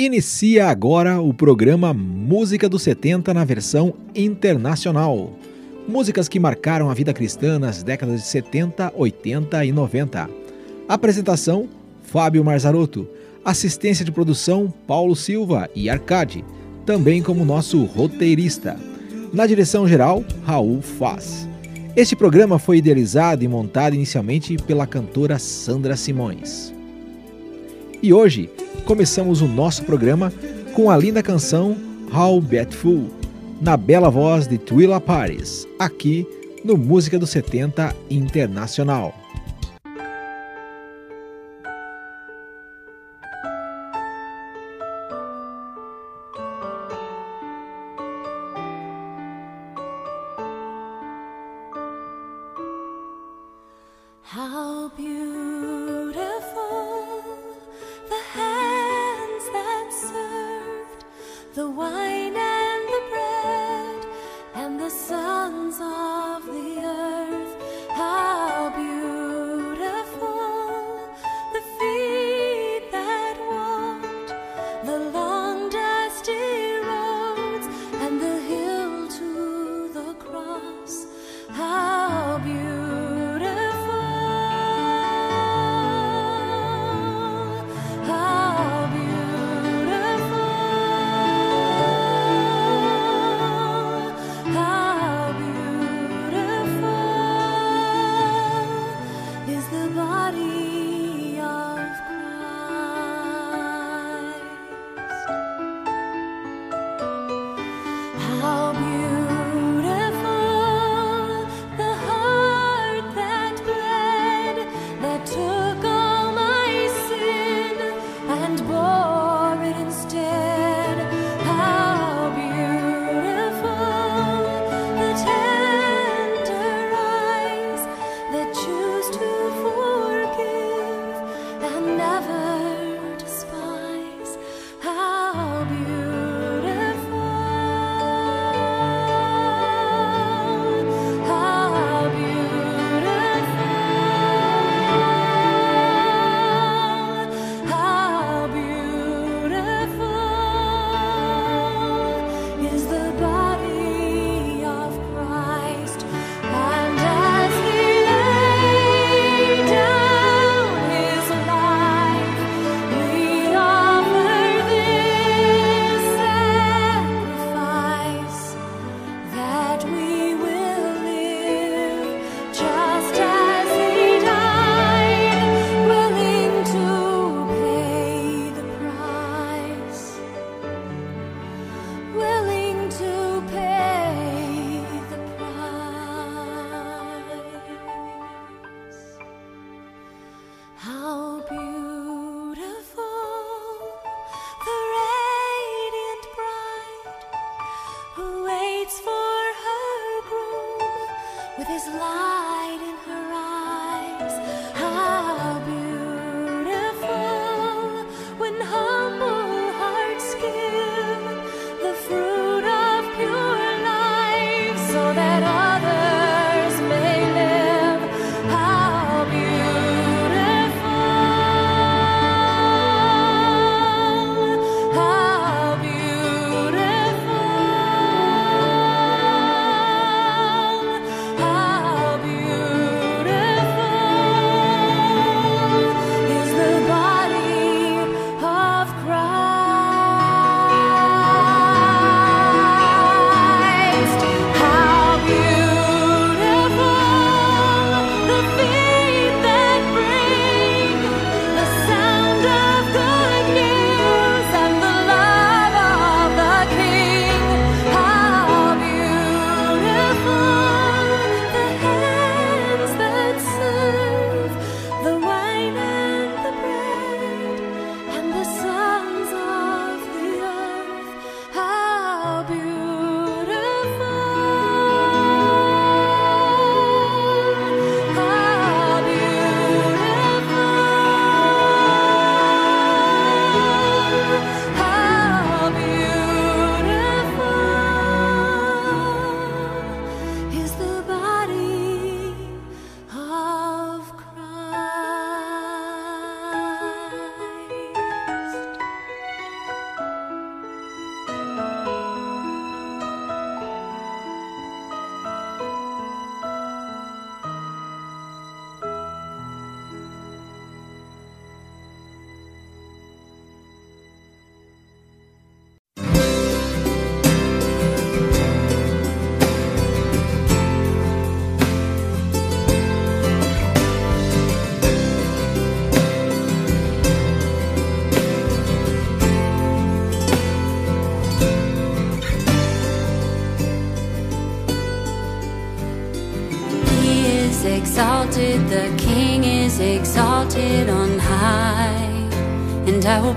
Inicia agora o programa Música dos 70 na versão internacional. Músicas que marcaram a vida cristã nas décadas de 70, 80 e 90. Apresentação: Fábio Marzarotto. Assistência de produção: Paulo Silva e Arcade, também como nosso roteirista. Na direção geral, Raul Faz. Este programa foi idealizado e montado inicialmente pela cantora Sandra Simões. E hoje começamos o nosso programa com a linda canção How Beautiful, na bela voz de Twila Paris, aqui no Música dos 70 Internacional.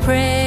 prayer.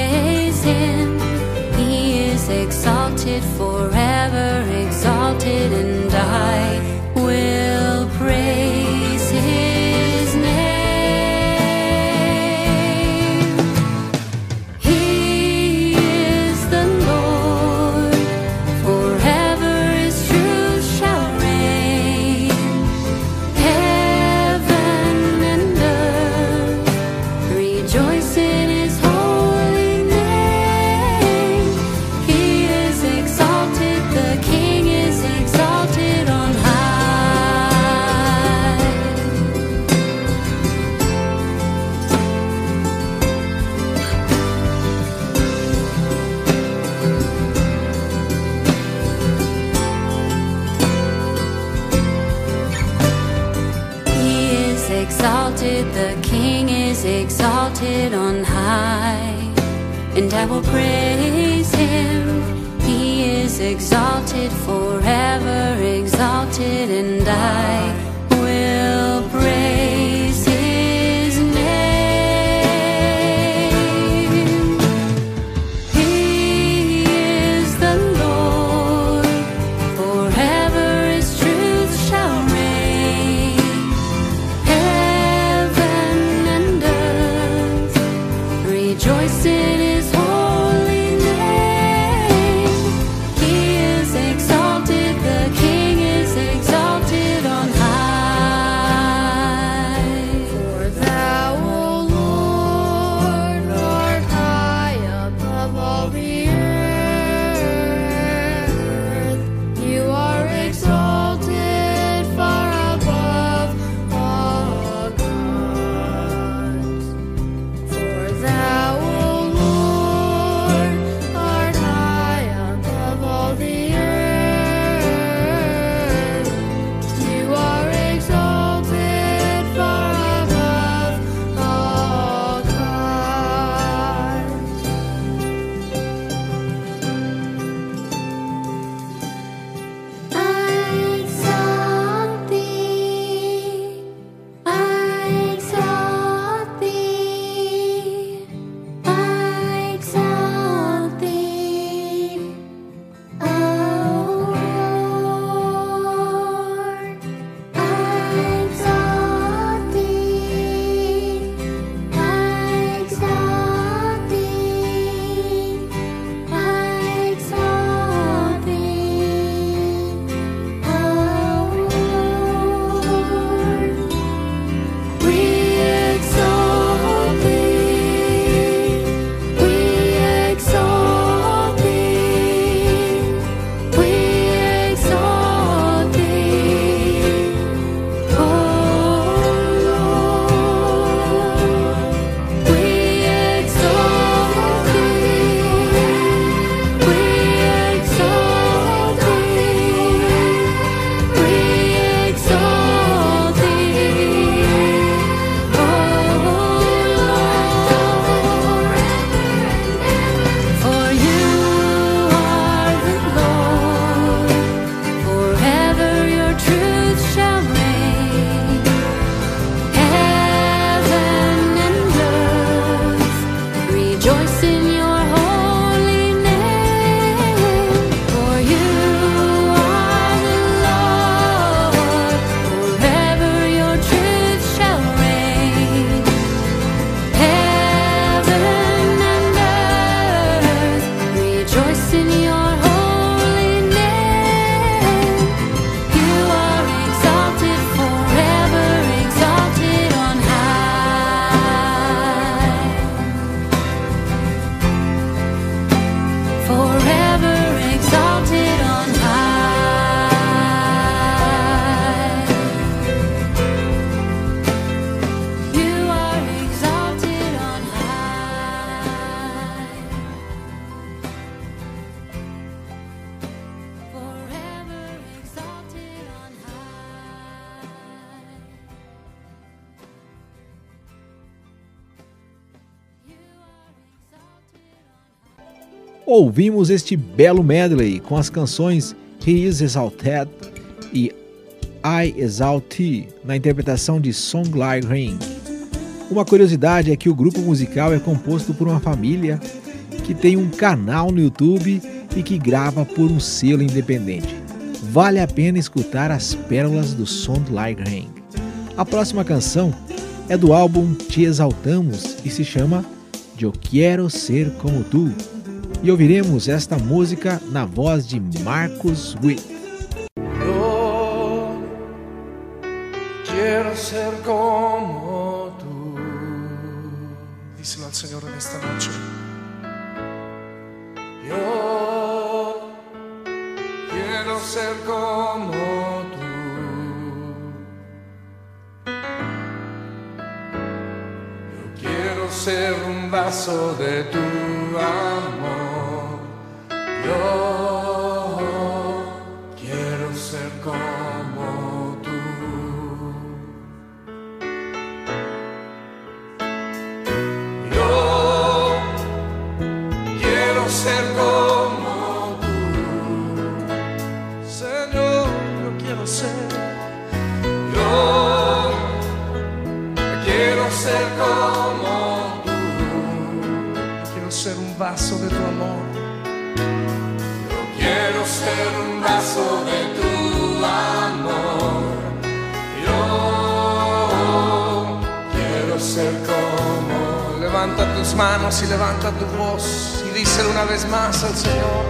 Ouvimos este belo medley com as canções He is Exalted e I Exalt na interpretação de Song Like Rain. Uma curiosidade é que o grupo musical é composto por uma família que tem um canal no YouTube e que grava por um selo independente. Vale a pena escutar as pérolas do Sound Like Rain. A próxima canção é do álbum Te Exaltamos e se chama Eu Quero Ser Como Tu. E ouviremos esta música na voz de Marcos Witt. Yo quiero ser como tú. Díselo al Señor en esta noche. Yo quiero ser como tú. Yo quiero ser un vaso de tu amor. Vaso de tu amor. Levanta tus manos y levanta tu voz y díselo una vez más al Señor.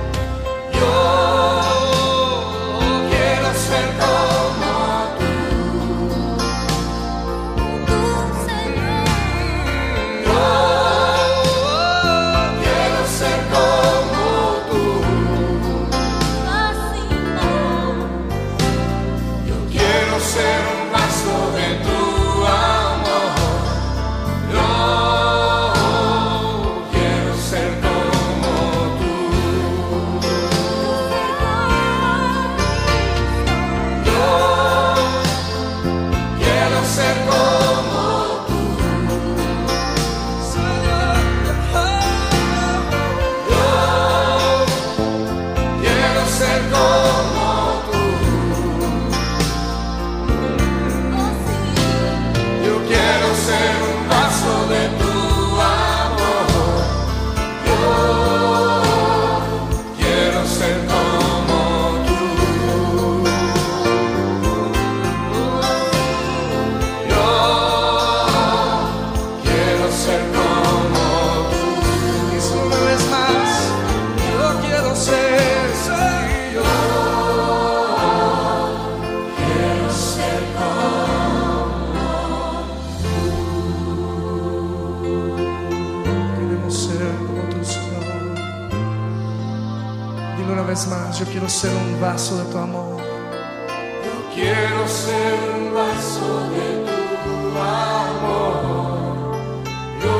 Yo quiero ser un vaso de tu amor. Yo quiero ser un vaso de tu amor. Yo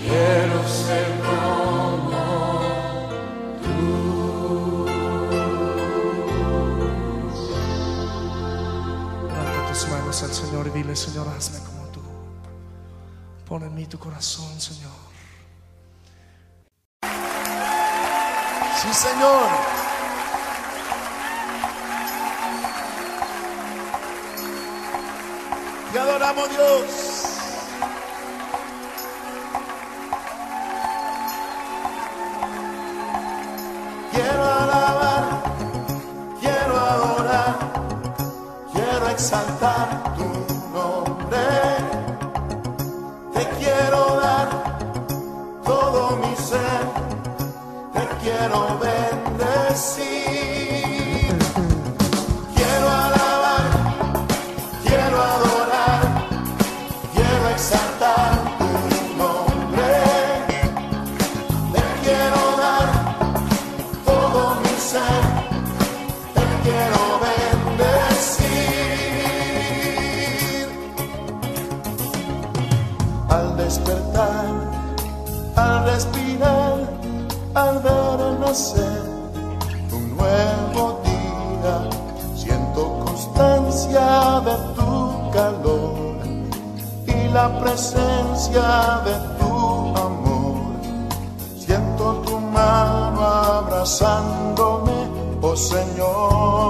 quiero ser como tú. Levanta tus manos al Señor y dile, Señor, hazme como tú. Pon en mí tu corazón, Señor. Señor. Te adoramos, Dios. Abrazándome, oh Señor.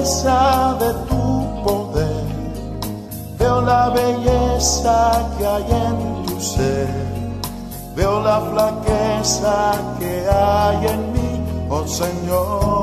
De tu poder, veo la belleza que hay en tu ser, veo la flaqueza que hay en mí, oh Señor.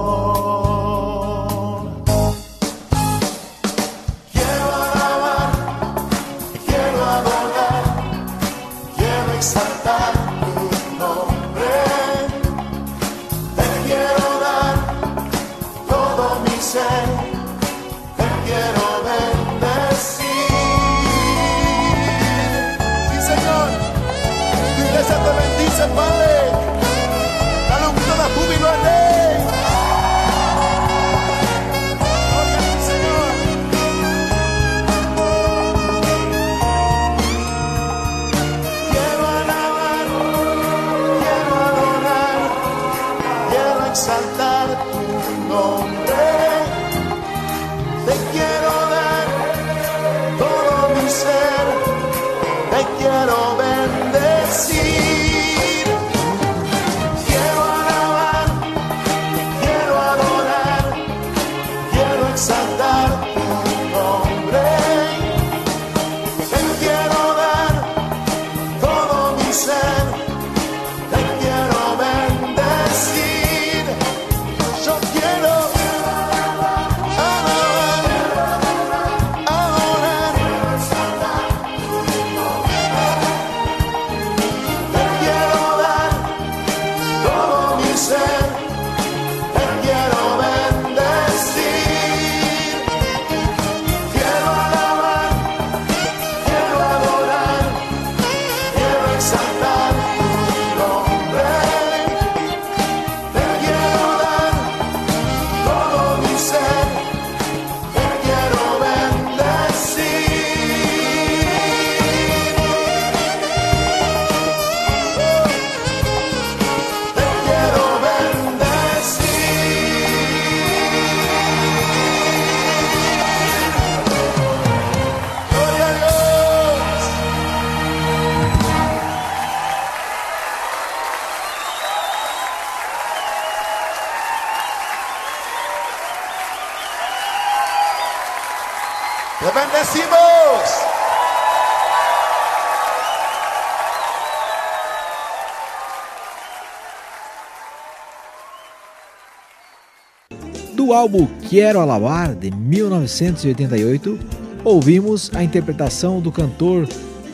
Do álbum Quero Alabar, de 1988, ouvimos a interpretação do cantor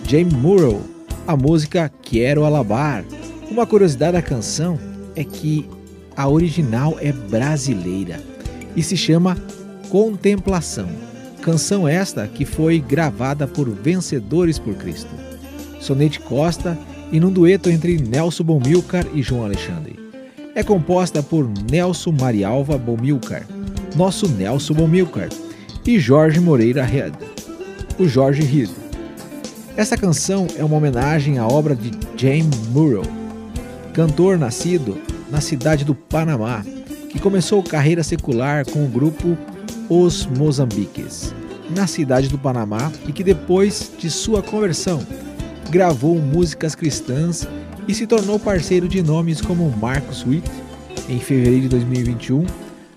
James Murrow, a música Quero Alabar. Uma curiosidade da canção é que a original é brasileira e se chama Contemplação. Canção esta que foi gravada por Vencedores por Cristo. Sonete Costa e num dueto entre Nelson Bomilcar e João Alexandre. É composta por Nelson Marialva Bomilcar, nosso Nelson Bomilcar, e Jorge Moreira Red, o Jorge Reed. Essa canção é uma homenagem à obra de James Murrow, cantor nascido na cidade do Panamá, que começou carreira secular com o grupo Os Mozambiques, na cidade do Panamá e que depois de sua conversão gravou músicas cristãs e se tornou parceiro de nomes como Marcus Witt em fevereiro de 2021.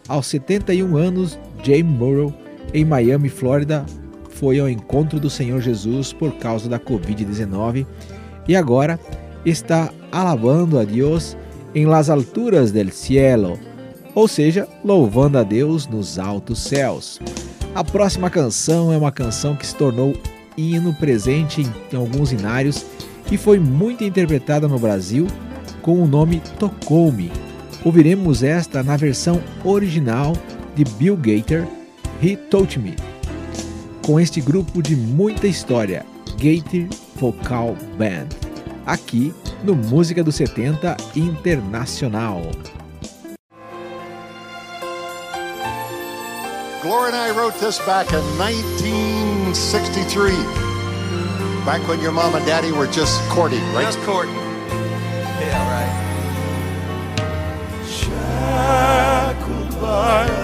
Aos 71 anos, James Morrow, em Miami, Flórida, foi ao encontro do Senhor Jesus por causa da Covid-19 e agora está alabando a Deus em las alturas del cielo, ou seja, louvando a Deus nos altos céus. A próxima canção é uma canção que se tornou hino presente em alguns inários que foi muito interpretada no Brasil com o nome Tocou-me. Ouviremos esta na versão original de Bill Gator, He Touched Me, com este grupo de muita história, Gator Vocal Band, aqui no Música dos 70 Internacional. Gloria and I wrote this back in 1963. Back when your mom and daddy were just courting, right? Just courting. Yeah, right. Shackled by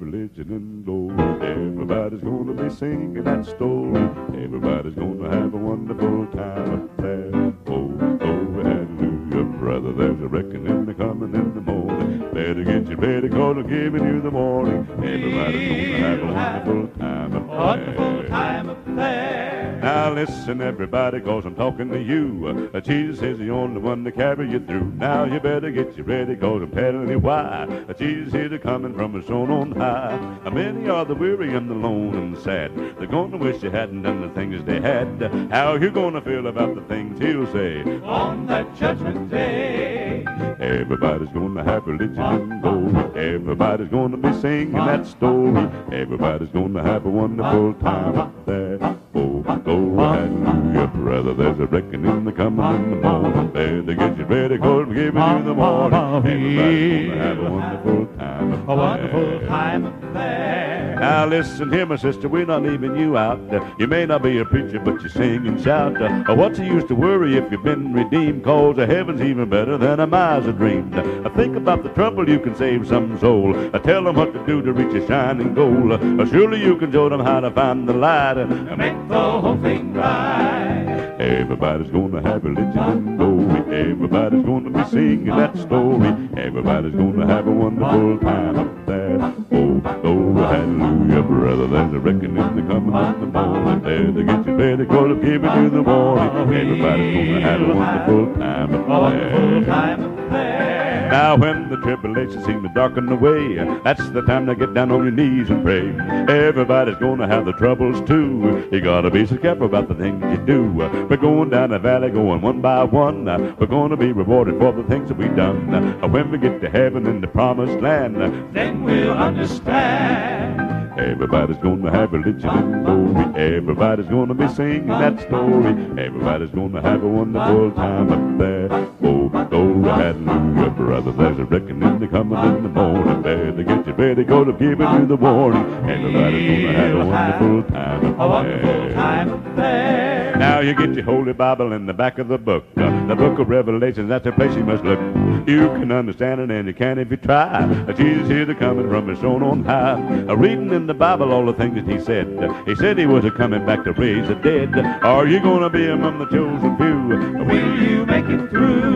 religion and glory. Everybody's gonna be singing that story. Listen, everybody, cause I'm talking to you. Uh, Jesus is the only one to carry you through. Now you better get you ready, cause I'm telling you why. Uh, Jesus is a coming from his throne on high. Uh, many are the weary and the lone and sad. They're gonna wish they hadn't done the things they had. How you gonna feel about the things he'll say? On that judgment day. Everybody's gonna have religion and glory. Everybody's gonna be singing that story. Everybody's gonna have a wonderful time up there. Oh, oh, hallelujah, brother. There's a reckoning the coming in the morning. Better get you ready, cause I'm giving you the morning. Everybody's gonna have a wonderful time A wonderful time there. Now listen here, my sister, we're not leaving you out. Uh, you may not be a preacher, but you sing and shout. Uh, uh, what's the use to worry if you've been redeemed? Cause the heaven's even better than a miser dreamed. Uh, think about the trouble you can save some soul. Uh, tell them what to do to reach a shining goal. Uh, surely you can show them how to find the light. and Make the whole thing right. Everybody's gonna have religion and glory. Everybody's gonna be singing that story. Everybody's gonna have a wonderful time up there. Oh, oh, hallelujah, brother. There's a reckoning the coming in the morning. There to get you ready, cause I'm giving you the warning. Everybody's gonna have a wonderful time A up wonderful there. time up there. Now when the tribulation seems to darken the way, that's the time to get down on your knees and pray. Everybody's gonna have the troubles too. You gotta be so careful about the things you do. We're going down the valley, going one by one. We're gonna be rewarded for the things that we've done. When we get to heaven in the promised land, Then we'll understand. Everybody's gonna have religion and glory. Everybody's gonna be singing that story. Everybody's gonna have a wonderful time up there. Oh, oh, hallelujah, brother. There's a reckoning the coming in the morning. Better get you ready, cause I'm giving you the warning. And everybody's gonna have a wonderful time A wonderful time there. Now you get your Holy Bible in the back of the book. Uh, the book of Revelation, that's the place you must look. You can understand it and you can if you try. Uh, Jesus is a coming from his throne on high. Uh, reading in the Bible all the things that he said. Uh, he said he was a coming back to raise the dead. Are you gonna be among the chosen few? Will you make it through?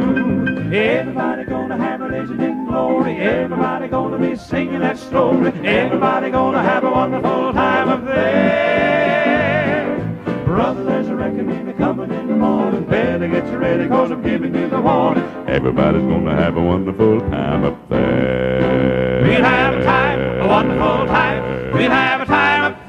Everybody gonna have a religion and glory. Everybody gonna be singing that story. Everybody gonna have a wonderful time up there. Brother, there's a reckoning coming in the morning. Better get you ready, cause I'm giving you the warning. Everybody's gonna have a wonderful time up there. We'll have a time, a wonderful time. We'll have a time up there.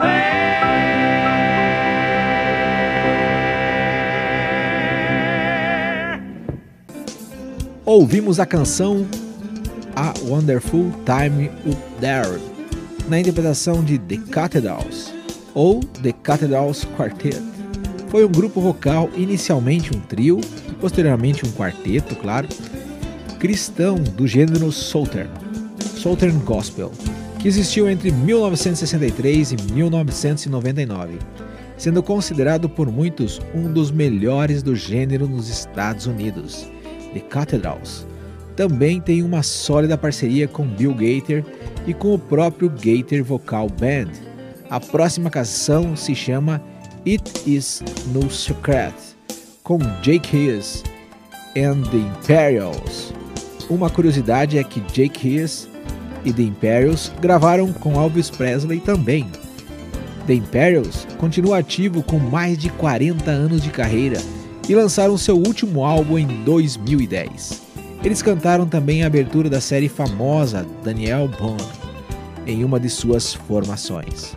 Ouvimos a canção A Wonderful Time Up There, na interpretação de The Cathedrals, ou The Cathedrals Quartet. Foi um grupo vocal, inicialmente um trio, posteriormente um quarteto, claro, cristão do gênero Southern, Southern Gospel, que existiu entre 1963 e 1999, sendo considerado por muitos um dos melhores do gênero nos Estados Unidos. The Cathedrals também tem uma sólida parceria com Bill Gaither e com o próprio Gaither Vocal Band. A próxima canção se chama It Is No Secret, com Jake Hughes and the Imperials. Uma curiosidade é que Jake Hughes e The Imperials gravaram com Elvis Presley também. The Imperials continua ativo com mais de 40 anos de carreira e lançaram seu último álbum em 2010. Eles cantaram também a abertura da série famosa Daniel Bond em uma de suas formações.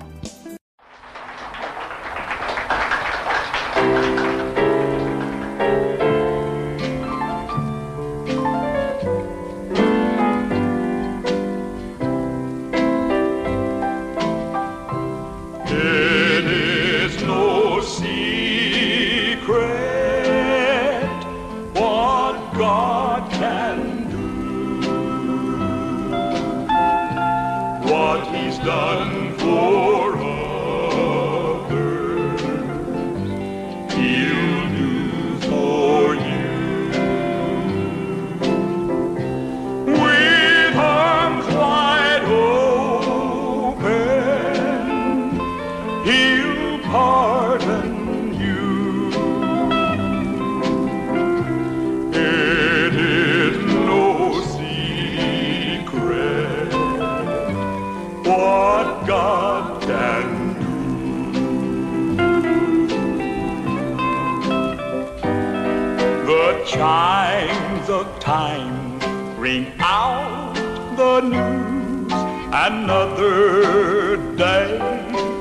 Chimes of time ring out the news. Another day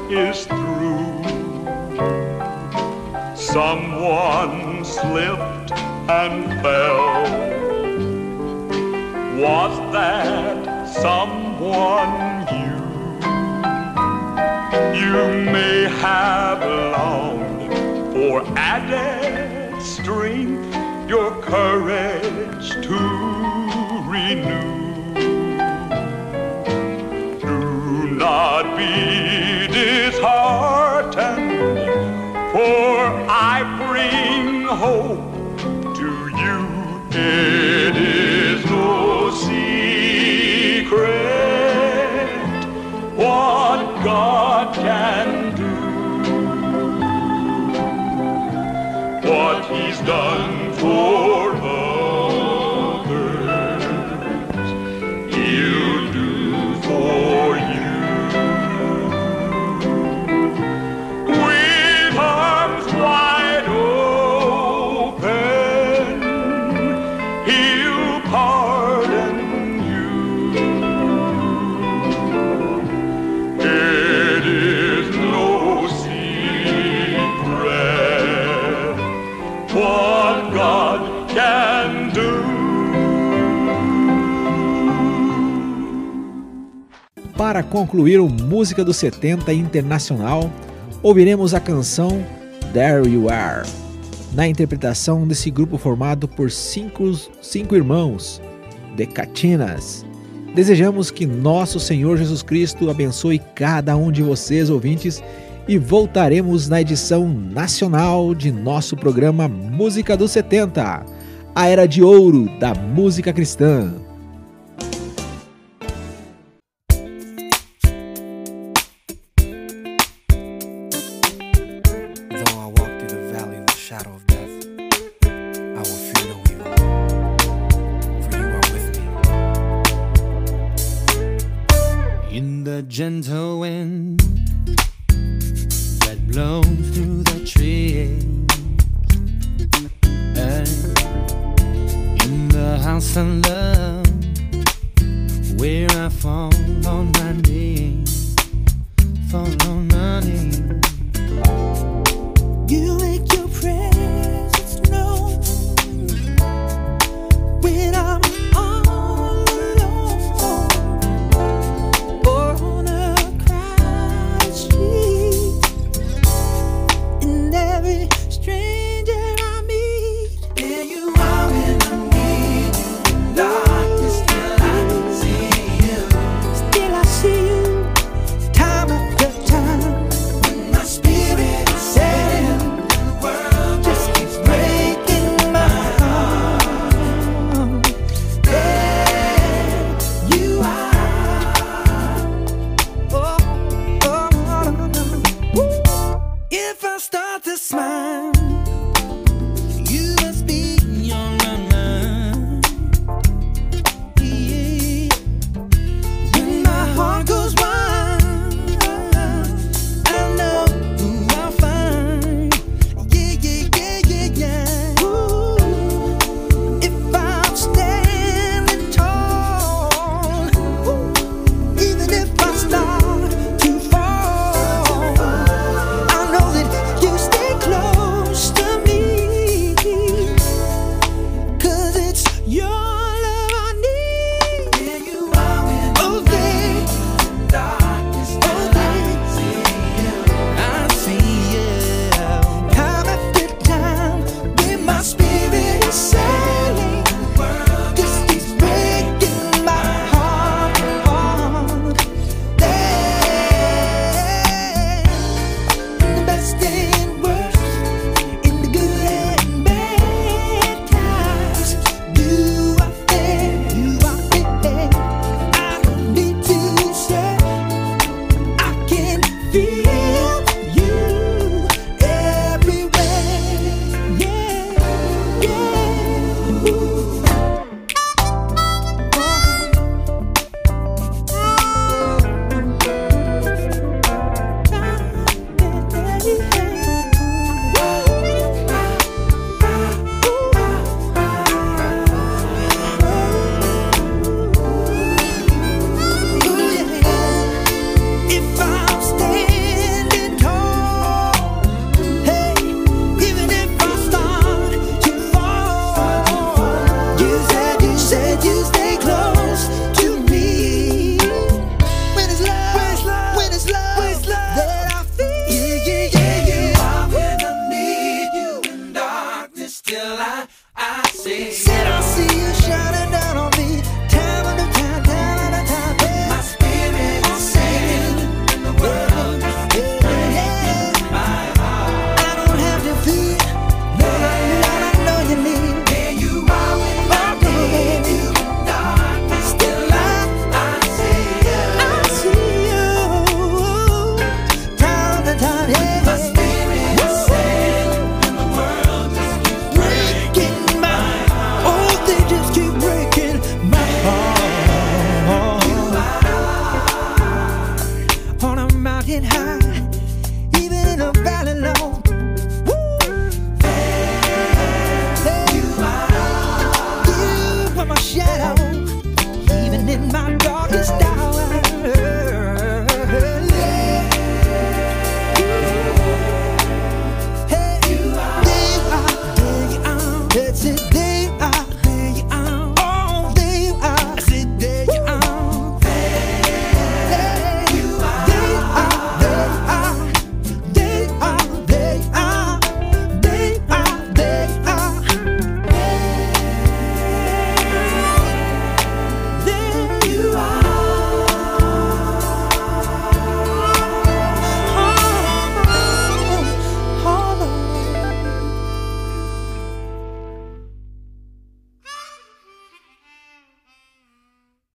is through. Someone slipped and fell. Was that someone you? You may have longed for added strength, your courage to renew. Do not be disheartened, for I bring hope concluir o Música dos 70 Internacional, ouviremos a canção There You Are, na interpretação desse grupo formado por cinco, cinco irmãos, The Catinas. Desejamos que nosso Senhor Jesus Cristo abençoe cada um de vocês, ouvintes, e voltaremos na edição nacional de nosso programa Música dos 70, a era de ouro da música cristã. The gentle wind that blows through the trees, in the house of love where I fall